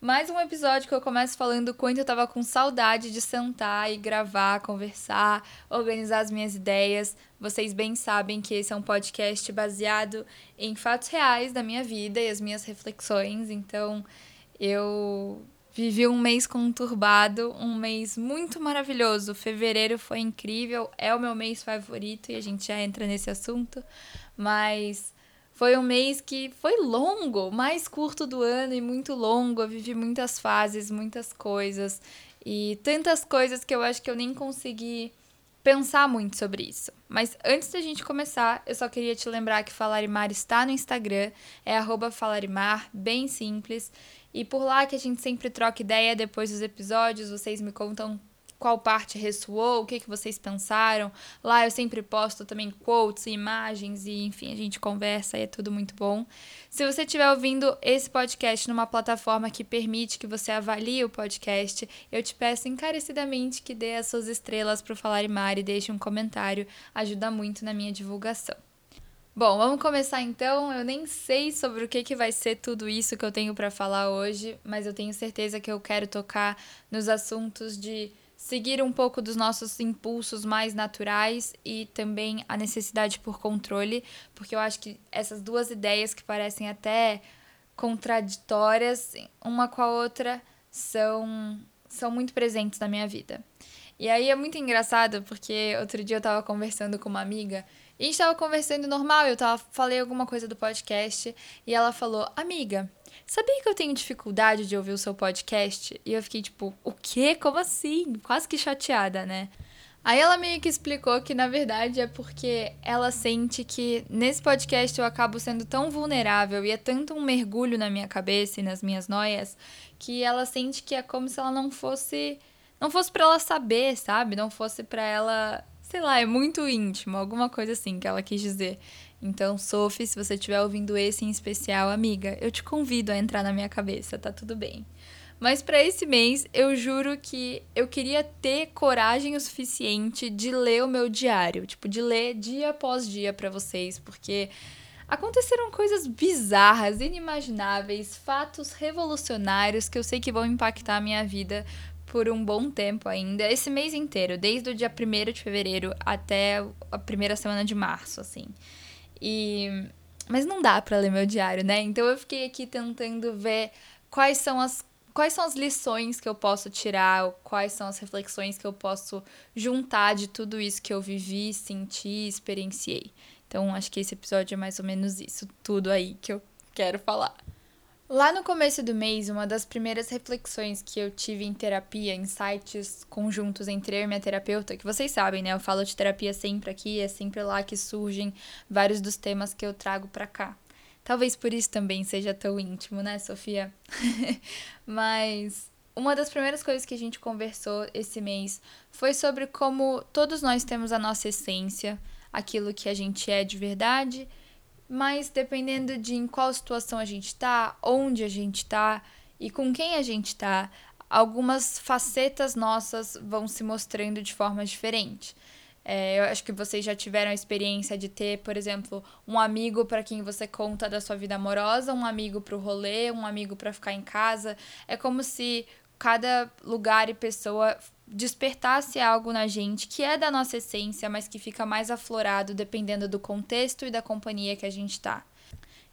Mais um episódio que eu começo falando quanto eu tava com saudade de sentar e gravar, conversar, organizar as minhas ideias. Vocês bem sabem que esse é um podcast baseado em fatos reais da minha vida e as minhas reflexões, então eu vivi um mês conturbado, um mês muito maravilhoso. Fevereiro foi incrível, é o meu mês favorito e a gente já entra nesse assunto, mas foi um mês que foi longo, mais curto do ano e muito longo. Eu vivi muitas fases, muitas coisas e tantas coisas que eu acho que eu nem consegui pensar muito sobre isso. Mas antes da gente começar, eu só queria te lembrar que Falarimar está no Instagram, é Falarimar, bem simples. E por lá que a gente sempre troca ideia depois dos episódios, vocês me contam qual parte ressoou, o que, que vocês pensaram. Lá eu sempre posto também quotes e imagens e, enfim, a gente conversa e é tudo muito bom. Se você estiver ouvindo esse podcast numa plataforma que permite que você avalie o podcast, eu te peço encarecidamente que dê as suas estrelas para o Falar e Mar e deixe um comentário. Ajuda muito na minha divulgação. Bom, vamos começar então. Eu nem sei sobre o que, que vai ser tudo isso que eu tenho para falar hoje, mas eu tenho certeza que eu quero tocar nos assuntos de seguir um pouco dos nossos impulsos mais naturais e também a necessidade por controle, porque eu acho que essas duas ideias que parecem até contraditórias uma com a outra são são muito presentes na minha vida. E aí é muito engraçado porque outro dia eu tava conversando com uma amiga e a gente tava conversando normal, eu tava, falei alguma coisa do podcast e ela falou: Amiga, sabia que eu tenho dificuldade de ouvir o seu podcast? E eu fiquei tipo: O quê? Como assim? Quase que chateada, né? Aí ela meio que explicou que na verdade é porque ela sente que nesse podcast eu acabo sendo tão vulnerável e é tanto um mergulho na minha cabeça e nas minhas noias que ela sente que é como se ela não fosse não fosse para ela saber, sabe? Não fosse para ela sei lá, é muito íntimo, alguma coisa assim que ela quis dizer. Então, Sophie, se você estiver ouvindo esse em especial, amiga, eu te convido a entrar na minha cabeça, tá tudo bem. Mas para esse mês, eu juro que eu queria ter coragem o suficiente de ler o meu diário, tipo, de ler dia após dia para vocês, porque aconteceram coisas bizarras, inimagináveis, fatos revolucionários que eu sei que vão impactar a minha vida por um bom tempo ainda, esse mês inteiro, desde o dia 1 de fevereiro até a primeira semana de março, assim. E mas não dá para ler meu diário, né? Então eu fiquei aqui tentando ver quais são as quais são as lições que eu posso tirar, quais são as reflexões que eu posso juntar de tudo isso que eu vivi, senti, experienciei. Então acho que esse episódio é mais ou menos isso, tudo aí que eu quero falar. Lá no começo do mês, uma das primeiras reflexões que eu tive em terapia, em sites conjuntos entre eu e minha terapeuta, que vocês sabem, né? Eu falo de terapia sempre aqui, é sempre lá que surgem vários dos temas que eu trago para cá. Talvez por isso também seja tão íntimo, né, Sofia? Mas uma das primeiras coisas que a gente conversou esse mês foi sobre como todos nós temos a nossa essência, aquilo que a gente é de verdade mas dependendo de em qual situação a gente tá, onde a gente tá e com quem a gente tá, algumas facetas nossas vão se mostrando de forma diferente. É, eu acho que vocês já tiveram a experiência de ter, por exemplo, um amigo para quem você conta da sua vida amorosa, um amigo para o rolê, um amigo para ficar em casa. É como se cada lugar e pessoa despertasse algo na gente que é da nossa essência, mas que fica mais aflorado dependendo do contexto e da companhia que a gente tá.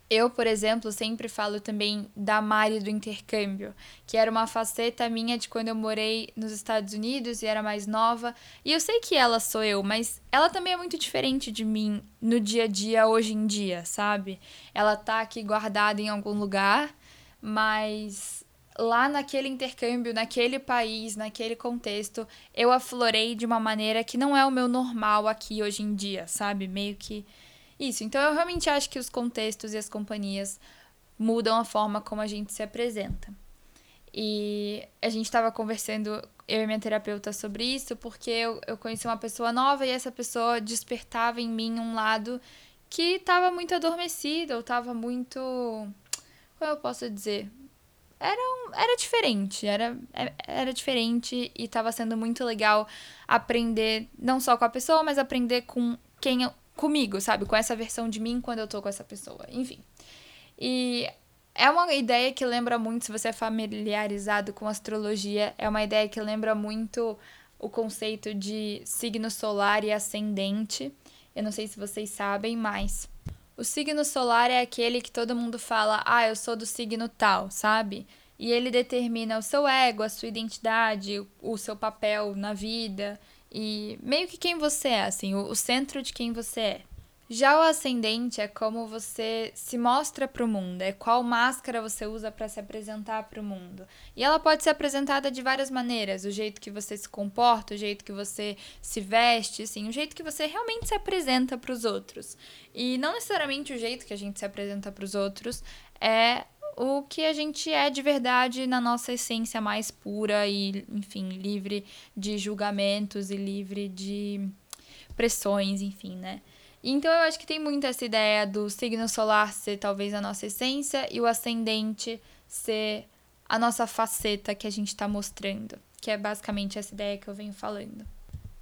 Eu, por exemplo, sempre falo também da Mari do intercâmbio, que era uma faceta minha de quando eu morei nos Estados Unidos e era mais nova. E eu sei que ela sou eu, mas ela também é muito diferente de mim no dia a dia hoje em dia, sabe? Ela tá aqui guardada em algum lugar, mas lá naquele intercâmbio, naquele país, naquele contexto, eu aflorei de uma maneira que não é o meu normal aqui hoje em dia, sabe? Meio que isso. Então eu realmente acho que os contextos e as companhias mudam a forma como a gente se apresenta. E a gente estava conversando, eu e minha terapeuta, sobre isso, porque eu, eu conheci uma pessoa nova e essa pessoa despertava em mim um lado que estava muito adormecido, ou estava muito. Como eu posso dizer? Era, um, era diferente, era, é, era diferente e estava sendo muito legal aprender, não só com a pessoa, mas aprender com quem comigo, sabe? Com essa versão de mim quando eu tô com essa pessoa. Enfim. E é uma ideia que lembra muito, se você é familiarizado com astrologia, é uma ideia que lembra muito o conceito de signo solar e ascendente. Eu não sei se vocês sabem, mas o signo solar é aquele que todo mundo fala, ah, eu sou do signo tal, sabe? E ele determina o seu ego, a sua identidade, o seu papel na vida e meio que quem você é, assim, o, centro de quem você é. Já o ascendente é como você se mostra para o mundo, é qual máscara você usa para se apresentar para o mundo. E ela pode ser apresentada de várias maneiras, o jeito que você se comporta, o jeito que você se veste, assim, o jeito que você realmente se apresenta para os outros. E não necessariamente o jeito que a gente se apresenta para os outros é o que a gente é de verdade na nossa essência mais pura e, enfim, livre de julgamentos e livre de pressões, enfim, né? Então eu acho que tem muito essa ideia do signo solar ser talvez a nossa essência e o ascendente ser a nossa faceta que a gente está mostrando, que é basicamente essa ideia que eu venho falando.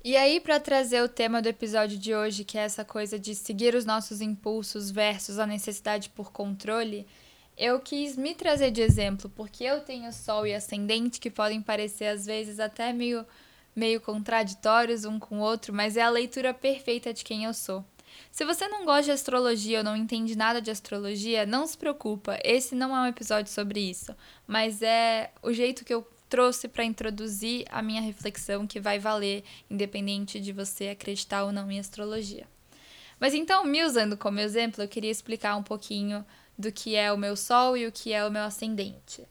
E aí, para trazer o tema do episódio de hoje, que é essa coisa de seguir os nossos impulsos versus a necessidade por controle, eu quis me trazer de exemplo, porque eu tenho Sol e Ascendente que podem parecer às vezes até meio, meio contraditórios um com o outro, mas é a leitura perfeita de quem eu sou. Se você não gosta de astrologia ou não entende nada de astrologia, não se preocupa, esse não é um episódio sobre isso, mas é o jeito que eu trouxe para introduzir a minha reflexão que vai valer, independente de você acreditar ou não em astrologia. Mas então, me usando como exemplo, eu queria explicar um pouquinho do que é o meu Sol e o que é o meu ascendente.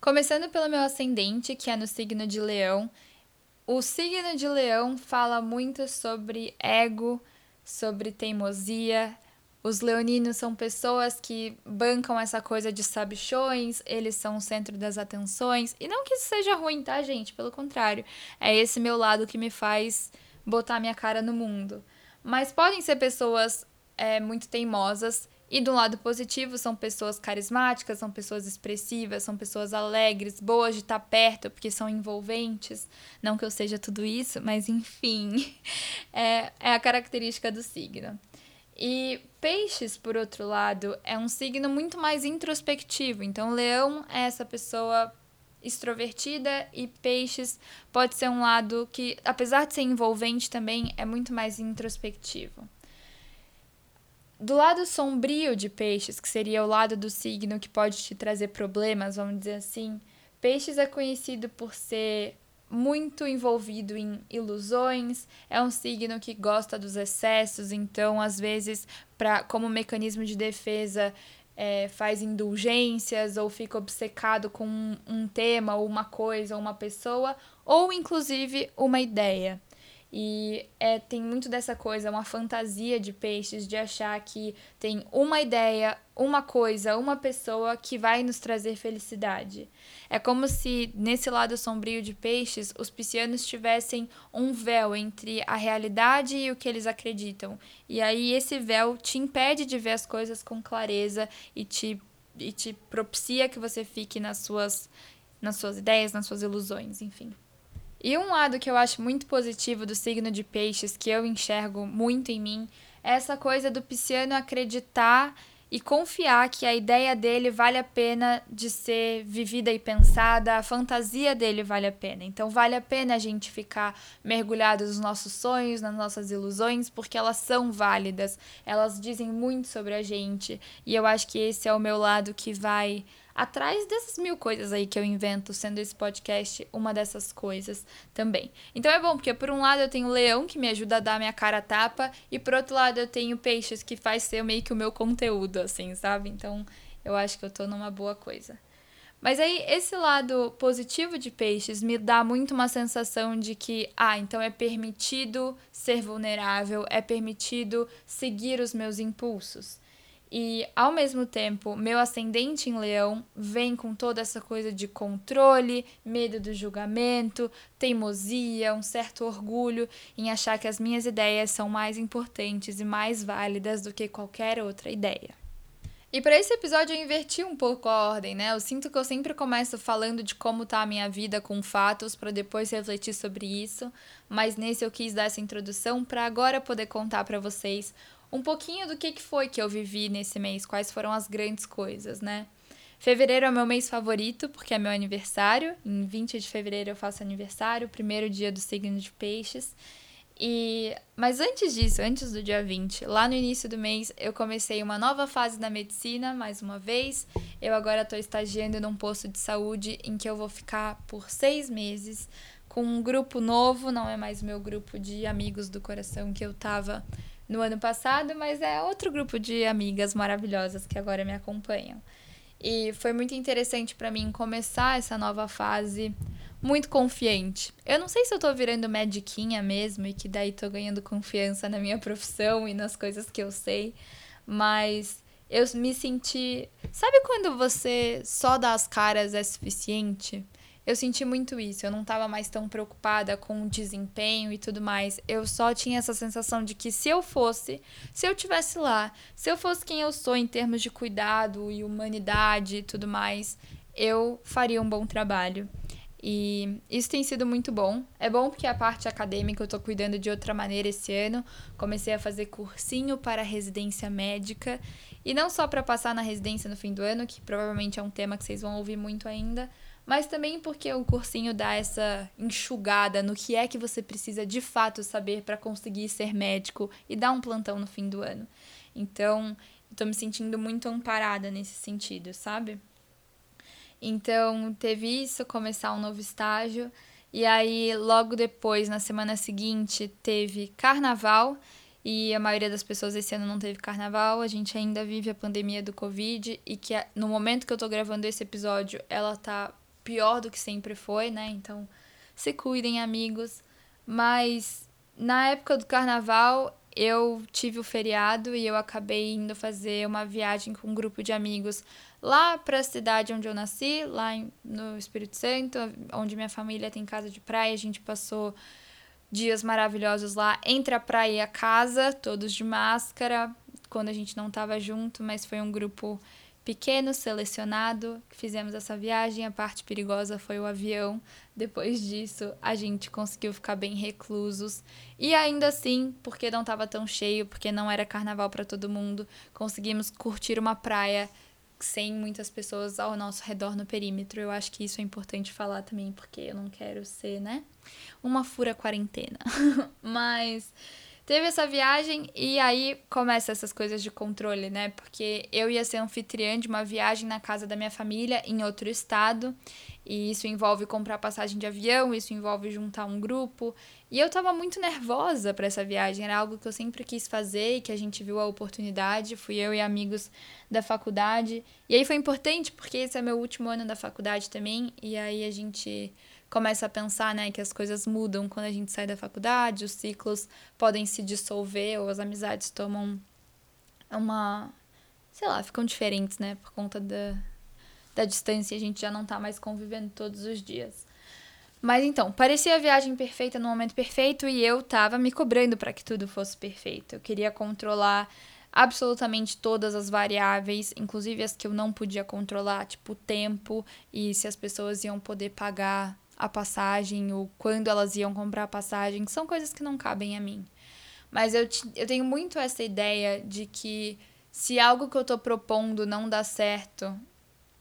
Começando pelo meu ascendente, que é no signo de Leão. O signo de Leão fala muito sobre ego, sobre teimosia. Os leoninos são pessoas que bancam essa coisa de sabichões, eles são o centro das atenções. E não que isso seja ruim, tá, gente? Pelo contrário, é esse meu lado que me faz botar minha cara no mundo. Mas podem ser pessoas é, muito teimosas e do lado positivo, são pessoas carismáticas, são pessoas expressivas, são pessoas alegres, boas de estar perto, porque são envolventes. Não que eu seja tudo isso, mas enfim, é, é a característica do signo. E Peixes, por outro lado, é um signo muito mais introspectivo. Então, Leão é essa pessoa extrovertida e Peixes pode ser um lado que, apesar de ser envolvente, também é muito mais introspectivo. Do lado sombrio de peixes, que seria o lado do signo que pode te trazer problemas, vamos dizer assim, peixes é conhecido por ser muito envolvido em ilusões, é um signo que gosta dos excessos, então às vezes, pra, como mecanismo de defesa, é, faz indulgências ou fica obcecado com um, um tema, ou uma coisa, ou uma pessoa, ou inclusive uma ideia. E é, tem muito dessa coisa, uma fantasia de peixes de achar que tem uma ideia, uma coisa, uma pessoa que vai nos trazer felicidade. É como se nesse lado sombrio de peixes, os piscianos tivessem um véu entre a realidade e o que eles acreditam. E aí esse véu te impede de ver as coisas com clareza e te, e te propicia que você fique nas suas, nas suas ideias, nas suas ilusões, enfim. E um lado que eu acho muito positivo do signo de peixes, que eu enxergo muito em mim, é essa coisa do pisciano acreditar e confiar que a ideia dele vale a pena de ser vivida e pensada, a fantasia dele vale a pena. Então vale a pena a gente ficar mergulhado nos nossos sonhos, nas nossas ilusões, porque elas são válidas, elas dizem muito sobre a gente, e eu acho que esse é o meu lado que vai atrás dessas mil coisas aí que eu invento, sendo esse podcast uma dessas coisas também. Então é bom, porque por um lado eu tenho o leão, que me ajuda a dar minha cara a tapa, e por outro lado eu tenho peixes, que faz ser meio que o meu conteúdo, assim, sabe? Então eu acho que eu tô numa boa coisa. Mas aí, esse lado positivo de peixes me dá muito uma sensação de que, ah, então é permitido ser vulnerável, é permitido seguir os meus impulsos. E ao mesmo tempo, meu ascendente em leão vem com toda essa coisa de controle, medo do julgamento, teimosia, um certo orgulho em achar que as minhas ideias são mais importantes e mais válidas do que qualquer outra ideia. E para esse episódio eu inverti um pouco a ordem, né? Eu sinto que eu sempre começo falando de como tá a minha vida com fatos para depois refletir sobre isso, mas nesse eu quis dar essa introdução para agora poder contar para vocês um pouquinho do que que foi que eu vivi nesse mês, quais foram as grandes coisas, né? Fevereiro é meu mês favorito porque é meu aniversário. Em 20 de fevereiro eu faço aniversário, primeiro dia do signo de Peixes. E mas antes disso, antes do dia 20, lá no início do mês, eu comecei uma nova fase da medicina, mais uma vez. Eu agora estou estagiando num posto de saúde em que eu vou ficar por seis meses com um grupo novo, não é mais meu grupo de amigos do coração que eu tava no ano passado, mas é outro grupo de amigas maravilhosas que agora me acompanham. E foi muito interessante para mim começar essa nova fase muito confiante. Eu não sei se eu tô virando mediquinha mesmo e que daí tô ganhando confiança na minha profissão e nas coisas que eu sei, mas eu me senti. Sabe quando você só dá as caras é suficiente? Eu senti muito isso. Eu não estava mais tão preocupada com o desempenho e tudo mais. Eu só tinha essa sensação de que se eu fosse, se eu tivesse lá, se eu fosse quem eu sou em termos de cuidado e humanidade e tudo mais, eu faria um bom trabalho. E isso tem sido muito bom. É bom porque a parte acadêmica eu tô cuidando de outra maneira esse ano. Comecei a fazer cursinho para residência médica. E não só para passar na residência no fim do ano, que provavelmente é um tema que vocês vão ouvir muito ainda, mas também porque o cursinho dá essa enxugada no que é que você precisa de fato saber para conseguir ser médico e dar um plantão no fim do ano. Então, tô me sentindo muito amparada nesse sentido, sabe? Então, teve isso, começar um novo estágio. E aí, logo depois, na semana seguinte, teve carnaval. E a maioria das pessoas esse ano não teve carnaval. A gente ainda vive a pandemia do Covid. E que no momento que eu tô gravando esse episódio, ela tá pior do que sempre foi, né? Então, se cuidem, amigos. Mas na época do carnaval, eu tive o feriado e eu acabei indo fazer uma viagem com um grupo de amigos lá para a cidade onde eu nasci, lá no Espírito Santo, onde minha família tem casa de praia. A gente passou dias maravilhosos lá entre a praia e a casa, todos de máscara, quando a gente não estava junto, mas foi um grupo pequeno, selecionado, fizemos essa viagem. A parte perigosa foi o avião. Depois disso, a gente conseguiu ficar bem reclusos. E ainda assim, porque não estava tão cheio, porque não era carnaval para todo mundo, conseguimos curtir uma praia sem muitas pessoas ao nosso redor no perímetro. Eu acho que isso é importante falar também, porque eu não quero ser, né, uma fura quarentena. Mas teve essa viagem e aí começa essas coisas de controle, né? Porque eu ia ser anfitriã de uma viagem na casa da minha família em outro estado, e isso envolve comprar passagem de avião, isso envolve juntar um grupo, e eu tava muito nervosa para essa viagem, era algo que eu sempre quis fazer e que a gente viu a oportunidade, fui eu e amigos da faculdade. E aí foi importante porque esse é meu último ano da faculdade também, e aí a gente começa a pensar, né, que as coisas mudam quando a gente sai da faculdade, os ciclos podem se dissolver ou as amizades tomam uma, sei lá, ficam diferentes, né, por conta da, da distância, a gente já não tá mais convivendo todos os dias. Mas então, parecia a viagem perfeita no momento perfeito e eu tava me cobrando para que tudo fosse perfeito. Eu queria controlar absolutamente todas as variáveis, inclusive as que eu não podia controlar, tipo o tempo e se as pessoas iam poder pagar a passagem ou quando elas iam comprar a passagem, são coisas que não cabem a mim. Mas eu, eu tenho muito essa ideia de que se algo que eu tô propondo não dá certo,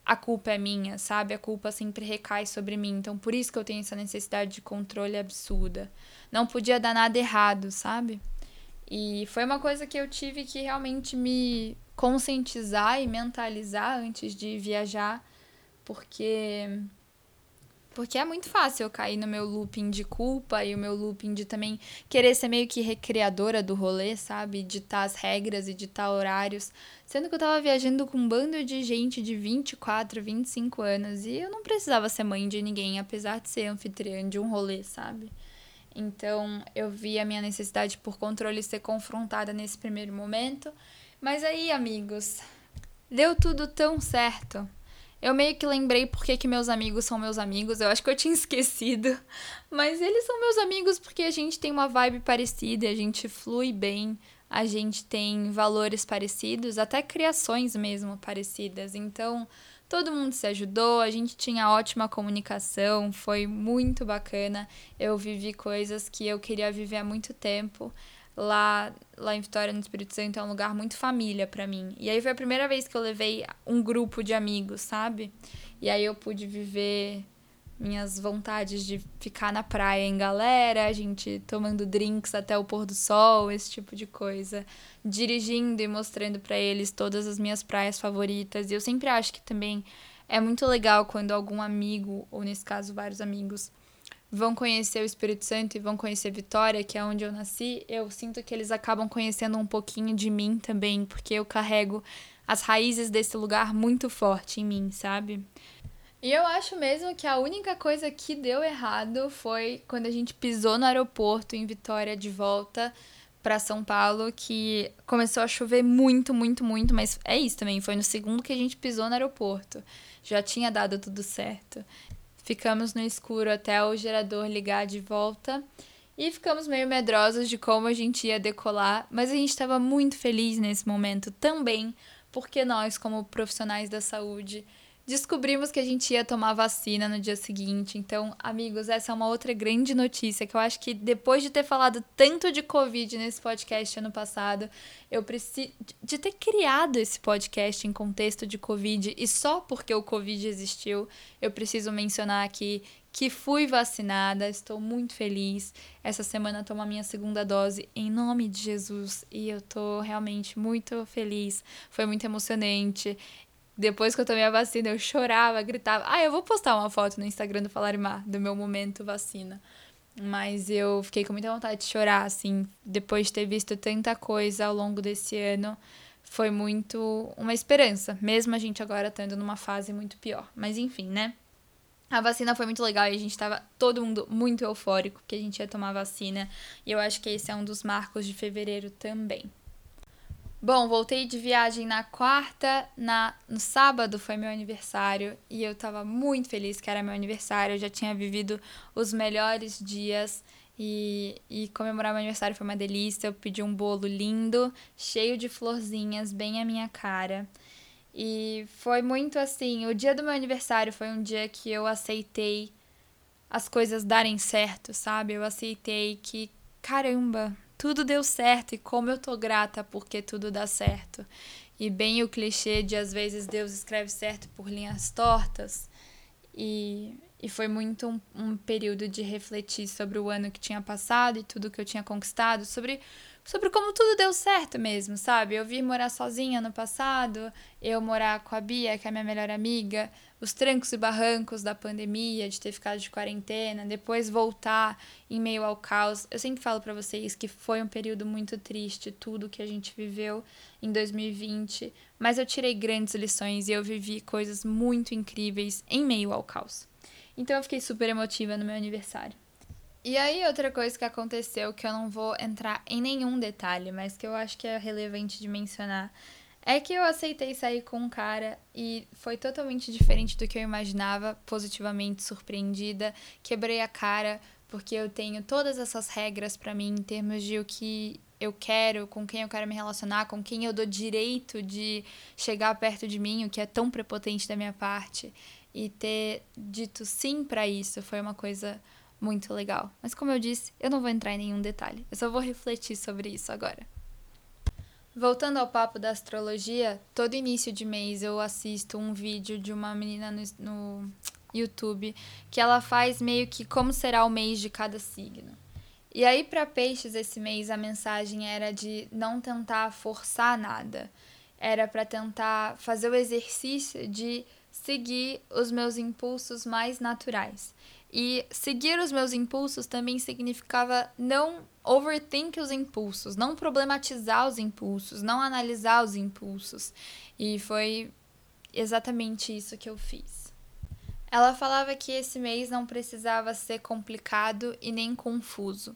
a culpa é minha, sabe? A culpa sempre recai sobre mim. Então, por isso que eu tenho essa necessidade de controle absurda. Não podia dar nada errado, sabe? E foi uma coisa que eu tive que realmente me conscientizar e mentalizar antes de viajar, porque porque é muito fácil eu cair no meu looping de culpa e o meu looping de também querer ser meio que recreadora do rolê, sabe? Ditar as regras e ditar horários. Sendo que eu tava viajando com um bando de gente de 24, 25 anos e eu não precisava ser mãe de ninguém, apesar de ser anfitriã de um rolê, sabe? Então eu vi a minha necessidade por controle ser confrontada nesse primeiro momento. Mas aí, amigos, deu tudo tão certo. Eu meio que lembrei porque que meus amigos são meus amigos. Eu acho que eu tinha esquecido. Mas eles são meus amigos porque a gente tem uma vibe parecida, a gente flui bem, a gente tem valores parecidos, até criações mesmo parecidas. Então, todo mundo se ajudou, a gente tinha ótima comunicação, foi muito bacana. Eu vivi coisas que eu queria viver há muito tempo lá, lá em Vitória, no Espírito Santo, é um lugar muito família para mim. E aí foi a primeira vez que eu levei um grupo de amigos, sabe? E aí eu pude viver minhas vontades de ficar na praia em galera, a gente tomando drinks até o pôr do sol, esse tipo de coisa, dirigindo e mostrando para eles todas as minhas praias favoritas. E eu sempre acho que também é muito legal quando algum amigo, ou nesse caso vários amigos, vão conhecer o Espírito Santo e vão conhecer Vitória, que é onde eu nasci, eu sinto que eles acabam conhecendo um pouquinho de mim também, porque eu carrego as raízes desse lugar muito forte em mim, sabe? E eu acho mesmo que a única coisa que deu errado foi quando a gente pisou no aeroporto em Vitória de volta para São Paulo, que começou a chover muito, muito, muito, mas é isso também, foi no segundo que a gente pisou no aeroporto. Já tinha dado tudo certo. Ficamos no escuro até o gerador ligar de volta e ficamos meio medrosos de como a gente ia decolar, mas a gente estava muito feliz nesse momento também, porque nós, como profissionais da saúde, descobrimos que a gente ia tomar vacina no dia seguinte. Então, amigos, essa é uma outra grande notícia que eu acho que depois de ter falado tanto de Covid nesse podcast ano passado, eu preciso de ter criado esse podcast em contexto de Covid e só porque o Covid existiu, eu preciso mencionar aqui que fui vacinada, estou muito feliz. Essa semana tomo a minha segunda dose em nome de Jesus e eu tô realmente muito feliz. Foi muito emocionante. Depois que eu tomei a vacina, eu chorava, gritava. Ah, eu vou postar uma foto no Instagram do Falarimar, do meu momento vacina. Mas eu fiquei com muita vontade de chorar, assim, depois de ter visto tanta coisa ao longo desse ano. Foi muito uma esperança, mesmo a gente agora estando numa fase muito pior. Mas enfim, né? A vacina foi muito legal e a gente tava todo mundo muito eufórico que a gente ia tomar vacina. E eu acho que esse é um dos marcos de fevereiro também. Bom, voltei de viagem na quarta, na no sábado foi meu aniversário e eu tava muito feliz que era meu aniversário, eu já tinha vivido os melhores dias e, e comemorar meu aniversário foi uma delícia. Eu pedi um bolo lindo, cheio de florzinhas, bem a minha cara. E foi muito assim, o dia do meu aniversário foi um dia que eu aceitei as coisas darem certo, sabe? Eu aceitei que, caramba, tudo deu certo e como eu tô grata porque tudo dá certo. E bem o clichê de às vezes Deus escreve certo por linhas tortas. E, e foi muito um, um período de refletir sobre o ano que tinha passado e tudo que eu tinha conquistado, sobre sobre como tudo deu certo mesmo, sabe? Eu vim morar sozinha no passado, eu morar com a Bia, que é minha melhor amiga, os trancos e barrancos da pandemia, de ter ficado de quarentena, depois voltar em meio ao caos. Eu sempre falo para vocês que foi um período muito triste, tudo que a gente viveu em 2020, mas eu tirei grandes lições e eu vivi coisas muito incríveis em meio ao caos. Então eu fiquei super emotiva no meu aniversário. E aí, outra coisa que aconteceu, que eu não vou entrar em nenhum detalhe, mas que eu acho que é relevante de mencionar, é que eu aceitei sair com um cara e foi totalmente diferente do que eu imaginava, positivamente surpreendida. Quebrei a cara porque eu tenho todas essas regras para mim em termos de o que eu quero, com quem eu quero me relacionar, com quem eu dou direito de chegar perto de mim, o que é tão prepotente da minha parte. E ter dito sim para isso foi uma coisa muito legal. Mas como eu disse, eu não vou entrar em nenhum detalhe. Eu só vou refletir sobre isso agora. Voltando ao papo da astrologia, todo início de mês eu assisto um vídeo de uma menina no, no YouTube que ela faz meio que como será o mês de cada signo. E aí para peixes esse mês a mensagem era de não tentar forçar nada. Era para tentar fazer o exercício de seguir os meus impulsos mais naturais. E seguir os meus impulsos também significava não overthink os impulsos, não problematizar os impulsos, não analisar os impulsos. E foi exatamente isso que eu fiz. Ela falava que esse mês não precisava ser complicado e nem confuso.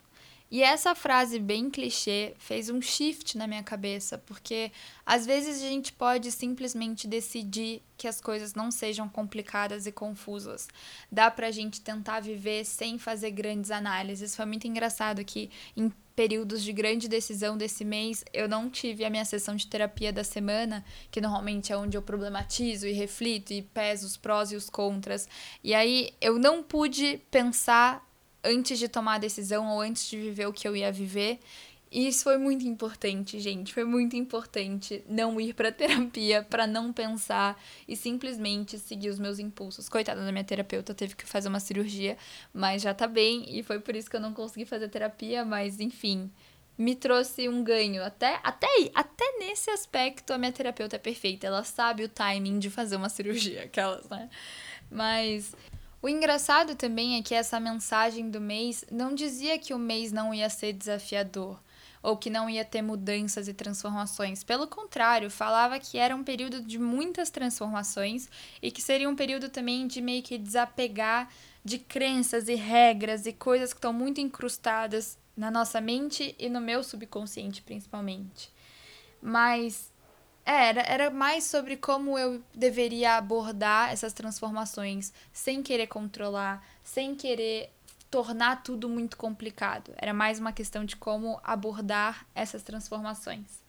E essa frase bem clichê fez um shift na minha cabeça, porque às vezes a gente pode simplesmente decidir que as coisas não sejam complicadas e confusas. Dá pra gente tentar viver sem fazer grandes análises. Foi muito engraçado que em períodos de grande decisão desse mês, eu não tive a minha sessão de terapia da semana, que normalmente é onde eu problematizo e reflito e peso os prós e os contras. E aí eu não pude pensar antes de tomar a decisão ou antes de viver o que eu ia viver. E isso foi muito importante, gente. Foi muito importante não ir para terapia para não pensar e simplesmente seguir os meus impulsos. Coitada da minha terapeuta, teve que fazer uma cirurgia, mas já tá bem e foi por isso que eu não consegui fazer terapia, mas enfim, me trouxe um ganho. Até até até nesse aspecto a minha terapeuta é perfeita. Ela sabe o timing de fazer uma cirurgia, aquelas, né? Mas o engraçado também é que essa mensagem do mês não dizia que o mês não ia ser desafiador ou que não ia ter mudanças e transformações. Pelo contrário, falava que era um período de muitas transformações e que seria um período também de meio que desapegar de crenças e regras e coisas que estão muito incrustadas na nossa mente e no meu subconsciente, principalmente. Mas é, era, era mais sobre como eu deveria abordar essas transformações sem querer controlar, sem querer tornar tudo muito complicado. Era mais uma questão de como abordar essas transformações.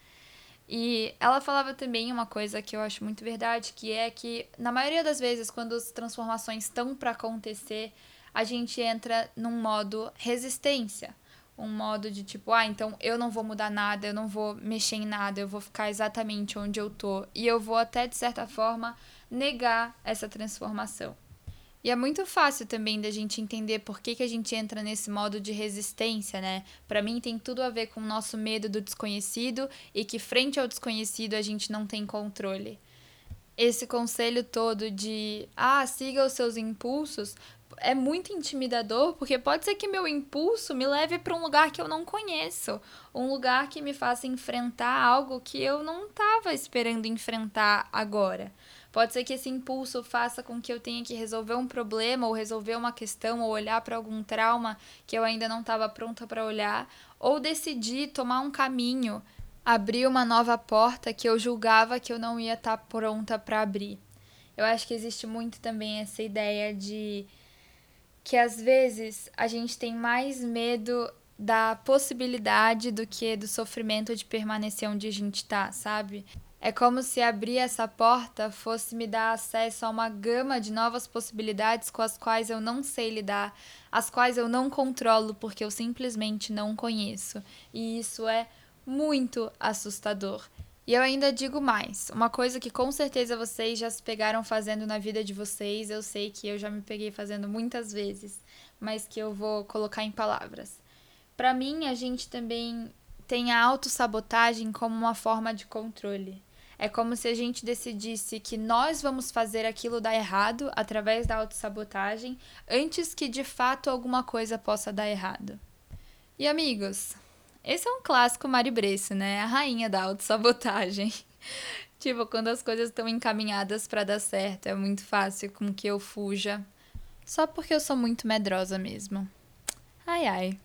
E ela falava também uma coisa que eu acho muito verdade, que é que na maioria das vezes quando as transformações estão para acontecer, a gente entra num modo resistência um modo de tipo, ah, então eu não vou mudar nada, eu não vou mexer em nada, eu vou ficar exatamente onde eu tô. E eu vou até, de certa forma, negar essa transformação. E é muito fácil também da gente entender por que, que a gente entra nesse modo de resistência, né? Para mim tem tudo a ver com o nosso medo do desconhecido e que frente ao desconhecido a gente não tem controle. Esse conselho todo de, ah, siga os seus impulsos, é muito intimidador, porque pode ser que meu impulso me leve para um lugar que eu não conheço, um lugar que me faça enfrentar algo que eu não estava esperando enfrentar agora. Pode ser que esse impulso faça com que eu tenha que resolver um problema, ou resolver uma questão, ou olhar para algum trauma que eu ainda não estava pronta para olhar, ou decidir tomar um caminho, abrir uma nova porta que eu julgava que eu não ia estar tá pronta para abrir. Eu acho que existe muito também essa ideia de que às vezes a gente tem mais medo da possibilidade do que do sofrimento de permanecer onde a gente tá, sabe? É como se abrir essa porta fosse me dar acesso a uma gama de novas possibilidades com as quais eu não sei lidar, as quais eu não controlo porque eu simplesmente não conheço. E isso é muito assustador. E eu ainda digo mais, uma coisa que com certeza vocês já se pegaram fazendo na vida de vocês, eu sei que eu já me peguei fazendo muitas vezes, mas que eu vou colocar em palavras. Para mim, a gente também tem a autossabotagem como uma forma de controle. É como se a gente decidisse que nós vamos fazer aquilo dar errado através da autossabotagem antes que de fato alguma coisa possa dar errado. E amigos, esse é um clássico Mari Bresso, né? A rainha da autossabotagem. tipo, quando as coisas estão encaminhadas para dar certo, é muito fácil com que eu fuja. Só porque eu sou muito medrosa mesmo. Ai ai.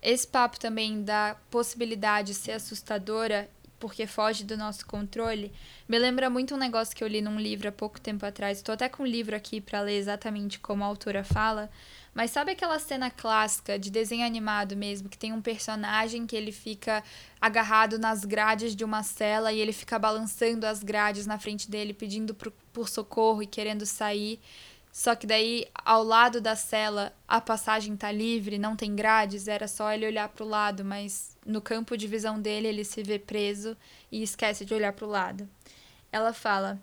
Esse papo também da possibilidade de ser assustadora porque foge do nosso controle, me lembra muito um negócio que eu li num livro há pouco tempo atrás. Estou até com um livro aqui para ler exatamente como a autora fala, mas sabe aquela cena clássica de desenho animado mesmo, que tem um personagem que ele fica agarrado nas grades de uma cela e ele fica balançando as grades na frente dele, pedindo por, por socorro e querendo sair. Só que daí, ao lado da cela, a passagem tá livre, não tem grades, era só ele olhar para o lado, mas no campo de visão dele ele se vê preso e esquece de olhar para o lado. Ela fala: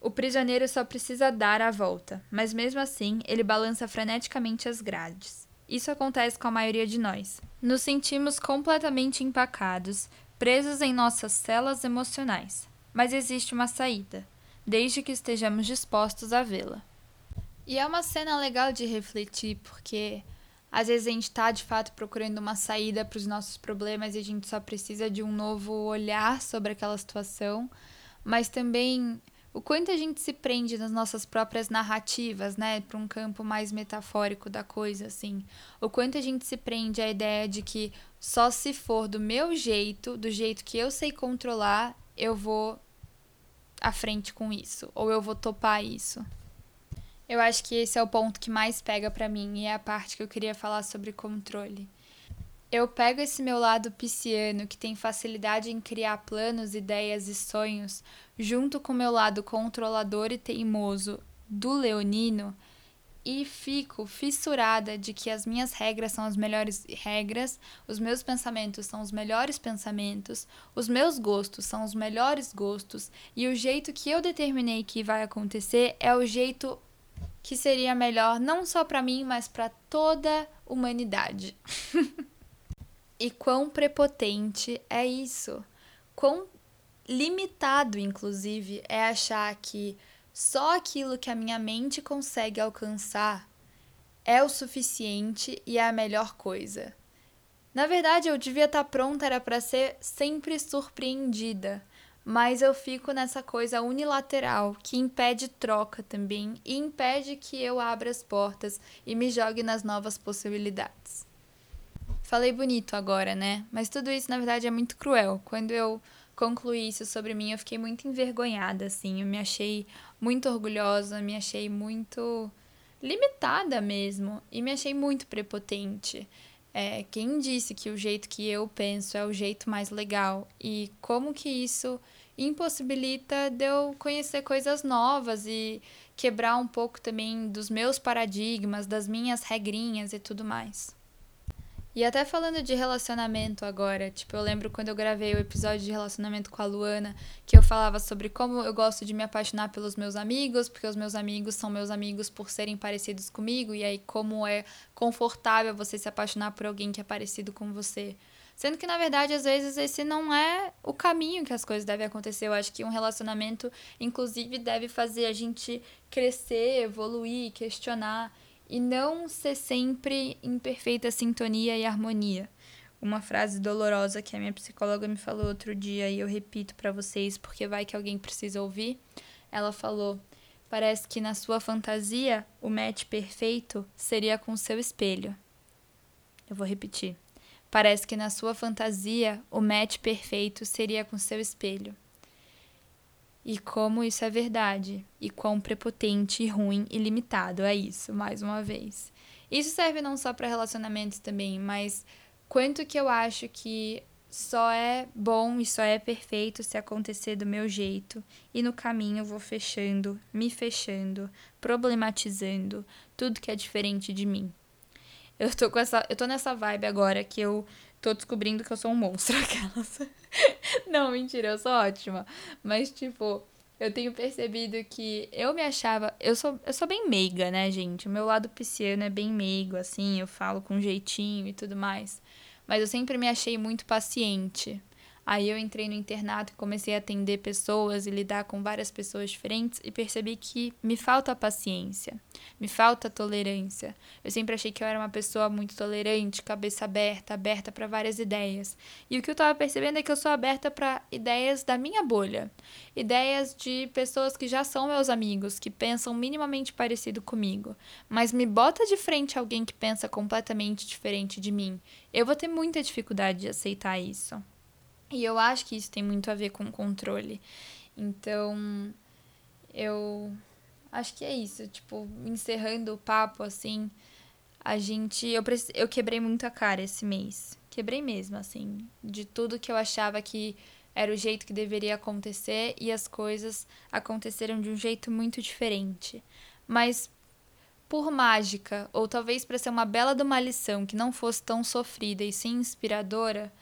o prisioneiro só precisa dar a volta, mas mesmo assim ele balança freneticamente as grades. Isso acontece com a maioria de nós. Nos sentimos completamente empacados, presos em nossas celas emocionais. Mas existe uma saída, desde que estejamos dispostos a vê-la. E é uma cena legal de refletir, porque às vezes a gente está de fato procurando uma saída para os nossos problemas e a gente só precisa de um novo olhar sobre aquela situação, mas também o quanto a gente se prende nas nossas próprias narrativas, né, para um campo mais metafórico da coisa, assim. O quanto a gente se prende à ideia de que só se for do meu jeito, do jeito que eu sei controlar, eu vou à frente com isso, ou eu vou topar isso. Eu acho que esse é o ponto que mais pega para mim e é a parte que eu queria falar sobre controle. Eu pego esse meu lado pisciano que tem facilidade em criar planos, ideias e sonhos, junto com meu lado controlador e teimoso do leonino, e fico fissurada de que as minhas regras são as melhores regras, os meus pensamentos são os melhores pensamentos, os meus gostos são os melhores gostos, e o jeito que eu determinei que vai acontecer é o jeito que seria melhor não só para mim, mas para toda a humanidade. E quão prepotente é isso? Quão limitado, inclusive, é achar que só aquilo que a minha mente consegue alcançar é o suficiente e é a melhor coisa. Na verdade, eu devia estar pronta era para ser sempre surpreendida, mas eu fico nessa coisa unilateral que impede troca também e impede que eu abra as portas e me jogue nas novas possibilidades. Falei bonito agora, né? Mas tudo isso, na verdade, é muito cruel. Quando eu concluí isso sobre mim, eu fiquei muito envergonhada, assim. Eu me achei muito orgulhosa, me achei muito limitada mesmo. E me achei muito prepotente. É, quem disse que o jeito que eu penso é o jeito mais legal? E como que isso impossibilita de eu conhecer coisas novas e quebrar um pouco também dos meus paradigmas, das minhas regrinhas e tudo mais. E até falando de relacionamento agora, tipo, eu lembro quando eu gravei o episódio de relacionamento com a Luana, que eu falava sobre como eu gosto de me apaixonar pelos meus amigos, porque os meus amigos são meus amigos por serem parecidos comigo, e aí como é confortável você se apaixonar por alguém que é parecido com você. Sendo que, na verdade, às vezes esse não é o caminho que as coisas devem acontecer. Eu acho que um relacionamento, inclusive, deve fazer a gente crescer, evoluir, questionar e não ser sempre em perfeita sintonia e harmonia. Uma frase dolorosa que a minha psicóloga me falou outro dia e eu repito para vocês porque vai que alguém precisa ouvir. Ela falou: Parece que na sua fantasia o match perfeito seria com seu espelho. Eu vou repetir. Parece que na sua fantasia o match perfeito seria com seu espelho e como isso é verdade, e quão prepotente, ruim e limitado é isso, mais uma vez. Isso serve não só para relacionamentos também, mas quanto que eu acho que só é bom e só é perfeito se acontecer do meu jeito, e no caminho vou fechando, me fechando, problematizando tudo que é diferente de mim. Eu tô com essa, eu tô nessa vibe agora que eu tô descobrindo que eu sou um monstro aquelas. Não, mentira, eu sou ótima. Mas, tipo, eu tenho percebido que eu me achava. Eu sou, eu sou bem meiga, né, gente? O meu lado pisciano é bem meigo, assim, eu falo com jeitinho e tudo mais. Mas eu sempre me achei muito paciente. Aí eu entrei no internato e comecei a atender pessoas e lidar com várias pessoas diferentes e percebi que me falta paciência, me falta tolerância. Eu sempre achei que eu era uma pessoa muito tolerante, cabeça aberta, aberta para várias ideias. E o que eu estava percebendo é que eu sou aberta para ideias da minha bolha, ideias de pessoas que já são meus amigos, que pensam minimamente parecido comigo, mas me bota de frente alguém que pensa completamente diferente de mim. Eu vou ter muita dificuldade de aceitar isso. E eu acho que isso tem muito a ver com controle. Então, eu acho que é isso. Tipo, encerrando o papo, assim, a gente. Eu, eu quebrei muito a cara esse mês. Quebrei mesmo, assim. De tudo que eu achava que era o jeito que deveria acontecer e as coisas aconteceram de um jeito muito diferente. Mas por mágica, ou talvez para ser uma bela de uma lição que não fosse tão sofrida e sim inspiradora,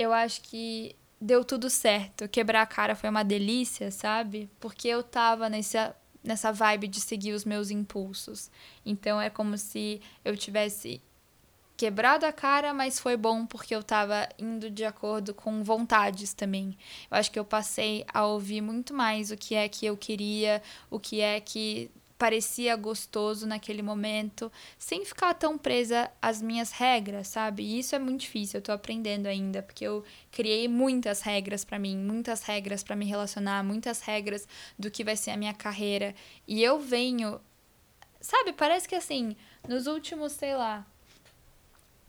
eu acho que deu tudo certo. Quebrar a cara foi uma delícia, sabe? Porque eu tava nessa, nessa vibe de seguir os meus impulsos. Então é como se eu tivesse quebrado a cara, mas foi bom porque eu tava indo de acordo com vontades também. Eu acho que eu passei a ouvir muito mais o que é que eu queria, o que é que parecia gostoso naquele momento, sem ficar tão presa às minhas regras, sabe? E isso é muito difícil, eu tô aprendendo ainda, porque eu criei muitas regras para mim, muitas regras para me relacionar, muitas regras do que vai ser a minha carreira. E eu venho, sabe, parece que assim, nos últimos, sei lá,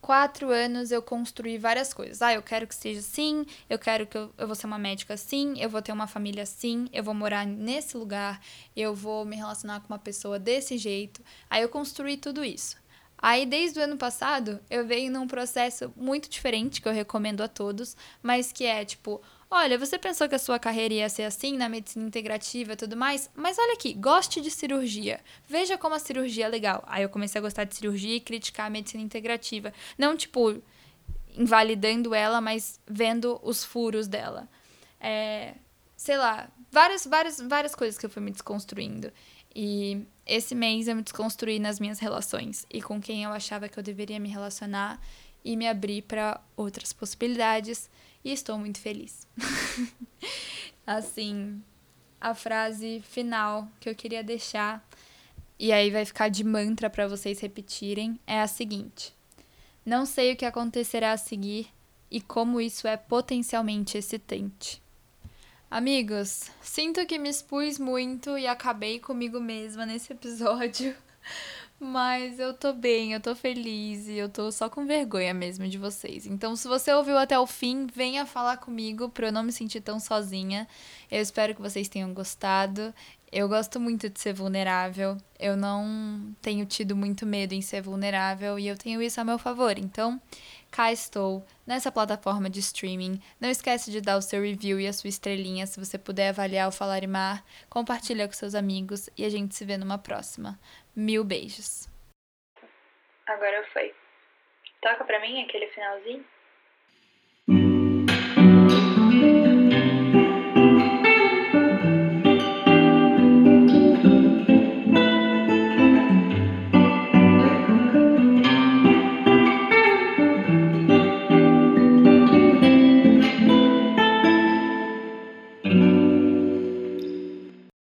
quatro anos eu construí várias coisas. Ah, eu quero que seja assim, eu quero que eu, eu vou ser uma médica assim, eu vou ter uma família assim, eu vou morar nesse lugar, eu vou me relacionar com uma pessoa desse jeito. Aí eu construí tudo isso. Aí, desde o ano passado, eu venho num processo muito diferente que eu recomendo a todos, mas que é tipo, Olha, você pensou que a sua carreira ia ser assim na medicina integrativa e tudo mais? Mas olha aqui, goste de cirurgia. Veja como a cirurgia é legal. Aí eu comecei a gostar de cirurgia e criticar a medicina integrativa. Não, tipo, invalidando ela, mas vendo os furos dela. É, sei lá, várias, várias, várias coisas que eu fui me desconstruindo. E esse mês eu me desconstruí nas minhas relações e com quem eu achava que eu deveria me relacionar e me abrir para outras possibilidades e estou muito feliz. assim, a frase final que eu queria deixar e aí vai ficar de mantra para vocês repetirem é a seguinte: Não sei o que acontecerá a seguir e como isso é potencialmente excitante. Amigos, sinto que me expus muito e acabei comigo mesma nesse episódio. Mas eu tô bem, eu tô feliz e eu tô só com vergonha mesmo de vocês. Então, se você ouviu até o fim, venha falar comigo pra eu não me sentir tão sozinha. Eu espero que vocês tenham gostado. Eu gosto muito de ser vulnerável. Eu não tenho tido muito medo em ser vulnerável e eu tenho isso a meu favor. Então, cá estou nessa plataforma de streaming. Não esquece de dar o seu review e a sua estrelinha se você puder avaliar o Falarimar. Compartilha com seus amigos e a gente se vê numa próxima. Mil beijos. Agora foi. Toca pra mim aquele finalzinho.